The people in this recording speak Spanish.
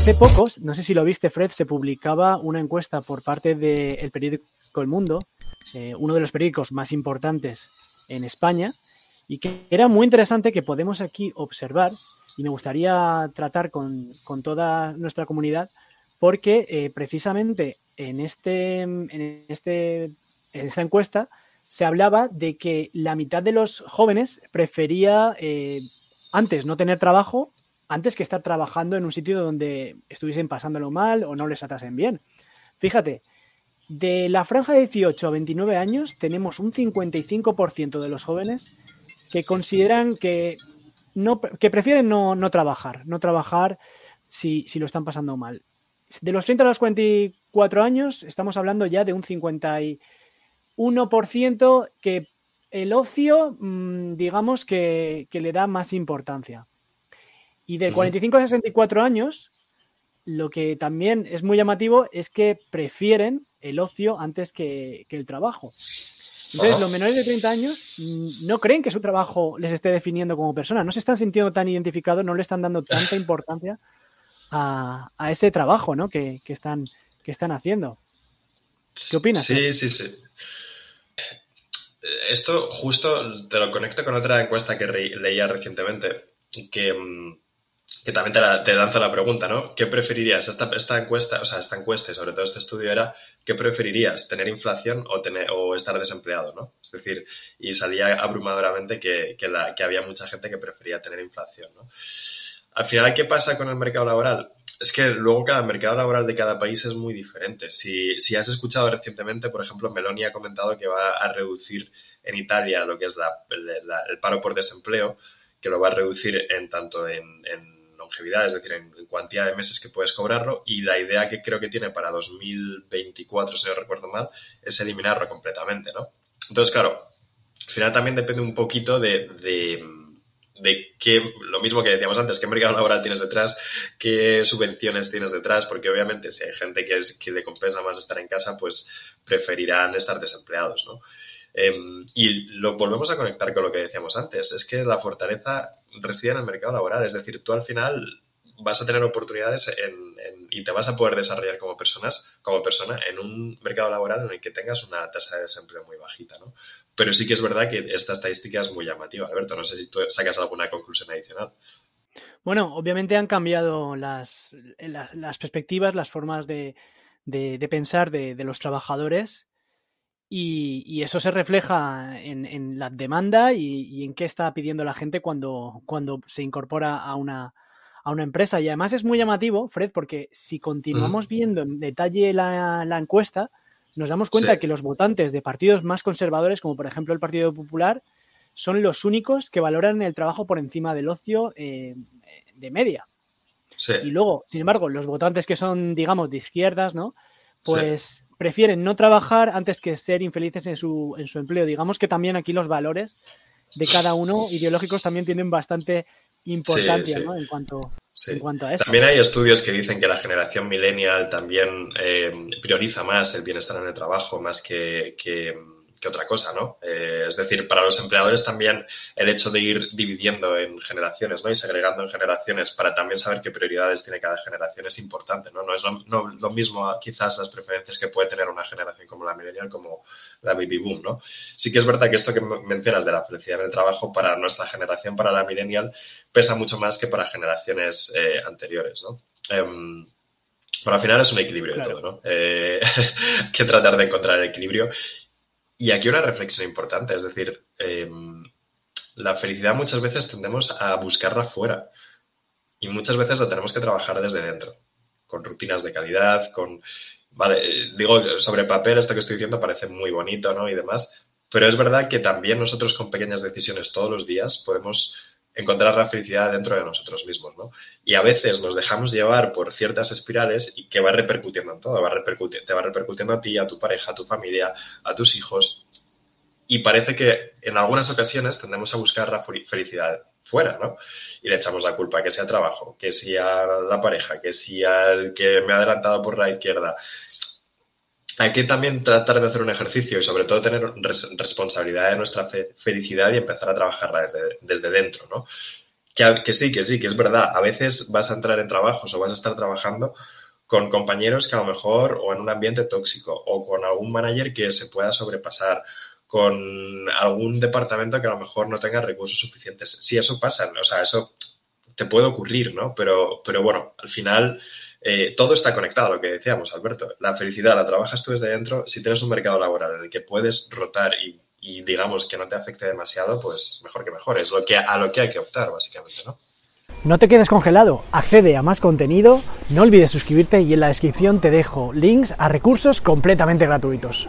Hace pocos, no sé si lo viste, Fred, se publicaba una encuesta por parte del periódico El Mundo, eh, uno de los periódicos más importantes en España, y que era muy interesante que podemos aquí observar, y me gustaría tratar con, con toda nuestra comunidad, porque eh, precisamente en, este, en, este, en esta encuesta se hablaba de que la mitad de los jóvenes prefería eh, antes no tener trabajo antes que estar trabajando en un sitio donde estuviesen pasándolo mal o no les tratasen bien. Fíjate, de la franja de 18 a 29 años tenemos un 55% de los jóvenes que consideran que, no, que prefieren no, no trabajar, no trabajar si, si, lo están pasando mal. De los 30 a los 44 años estamos hablando ya de un 51% que el ocio, mmm, digamos que, que le da más importancia. Y de 45 a 64 años, lo que también es muy llamativo es que prefieren el ocio antes que, que el trabajo. Entonces, los menores de 30 años mm, no creen que su trabajo les esté definiendo como persona, no se están sintiendo tan identificados, no le están dando tanta importancia a, a ese trabajo ¿no? que, que, están, que están haciendo. ¿Qué opinas? Sí, sí, sí. Esto justo te lo conecto con otra encuesta que leía recientemente, que mm, que también te, la, te, lanzo la pregunta, ¿no? ¿Qué preferirías? Esta, esta, encuesta, o sea, esta encuesta y sobre todo este estudio era, ¿qué preferirías? ¿Tener inflación o, tener, o estar desempleado, ¿no? Es decir, y salía abrumadoramente que, que, la, que había mucha gente que prefería tener inflación, ¿no? Al final, ¿qué pasa con el mercado laboral? Es que luego cada mercado laboral de cada país es muy diferente. Si, si has escuchado recientemente, por ejemplo, Meloni ha comentado que va a reducir en Italia lo que es la, el paro por desempleo, que lo va a reducir en tanto en, en longevidad, es decir, en, cuantía de meses que puedes cobrarlo, y la idea que creo que tiene para 2024, si no recuerdo mal, es eliminarlo completamente, ¿no? Entonces, claro, al final también depende un poquito de, de qué, lo mismo que decíamos antes, qué mercado laboral tienes detrás, qué subvenciones tienes detrás, porque obviamente si hay gente que, es, que le compensa más estar en casa, pues preferirán estar desempleados, ¿no? Eh, y lo volvemos a conectar con lo que decíamos antes, es que la fortaleza reside en el mercado laboral, es decir, tú al final vas a tener oportunidades en, y te vas a poder desarrollar como personas, como persona en un mercado laboral en el que tengas una tasa de desempleo muy bajita, ¿no? Pero sí que es verdad que esta estadística es muy llamativa, Alberto. No sé si tú sacas alguna conclusión adicional. Bueno, obviamente han cambiado las, las, perspectivas, las formas de, de, pensar de, de, los trabajadores y, y, eso se refleja en, en la demanda y, y, en qué está pidiendo la gente cuando, cuando se incorpora a una, a una empresa. Y además es muy llamativo, Fred, porque si continuamos mm. viendo en detalle la, la, encuesta, nos damos cuenta sí. que los votantes de partidos más conservadores, como por ejemplo el Partido Popular, son los únicos que valoran el trabajo por encima del ocio eh, de media. Sí. Y luego, sin embargo, los votantes que son, digamos, de izquierdas, ¿no? pues sí. prefieren no trabajar antes que ser infelices en su, en su empleo. Digamos que también aquí los valores de cada uno ideológicos también tienen bastante importancia sí, sí. ¿no? en, cuanto, en cuanto a eso. También hay estudios que dicen que la generación millennial también eh, prioriza más el bienestar en el trabajo más que, que que otra cosa, ¿no? Eh, es decir, para los empleadores también el hecho de ir dividiendo en generaciones, ¿no? Y segregando en generaciones para también saber qué prioridades tiene cada generación es importante, ¿no? No es lo, no, lo mismo quizás las preferencias que puede tener una generación como la millennial como la baby boom, ¿no? Sí que es verdad que esto que mencionas de la felicidad en el trabajo para nuestra generación, para la millennial, pesa mucho más que para generaciones eh, anteriores, ¿no? Eh, pero al final es un equilibrio claro. de todo, ¿no? Eh, que tratar de encontrar el equilibrio. Y aquí una reflexión importante, es decir, eh, la felicidad muchas veces tendemos a buscarla fuera y muchas veces la tenemos que trabajar desde dentro, con rutinas de calidad, con, vale, digo, sobre papel esto que estoy diciendo parece muy bonito, ¿no? Y demás, pero es verdad que también nosotros con pequeñas decisiones todos los días podemos encontrar la felicidad dentro de nosotros mismos, ¿no? Y a veces nos dejamos llevar por ciertas espirales y que va repercutiendo en todo, va te va repercutiendo a ti, a tu pareja, a tu familia, a tus hijos. Y parece que en algunas ocasiones tendemos a buscar la felicidad fuera, ¿no? Y le echamos la culpa, que sea trabajo, que sea la pareja, que sea el que me ha adelantado por la izquierda, hay que también tratar de hacer un ejercicio y sobre todo tener responsabilidad de nuestra felicidad y empezar a trabajarla desde, desde dentro, ¿no? Que, sí, que sí, que es verdad. A veces vas a entrar en trabajos o vas a estar trabajando con compañeros que a lo mejor o en un ambiente tóxico o con algún manager que se pueda sobrepasar con algún departamento que a lo mejor no tenga recursos suficientes. Sí, eso pasa, o sea, eso te puede ocurrir, ¿no? Pero, pero bueno, al final eh, todo está conectado, lo que decíamos, Alberto. La felicidad la trabajas tú desde dentro. Si tienes un mercado laboral en el que puedes rotar y, digamos que no te afecte demasiado, pues mejor que mejor. Es lo que, a lo que hay que optar, básicamente, ¿no? No te quedes congelado, accede a más contenido, no olvides suscribirte y en la descripción te dejo links a recursos completamente gratuitos.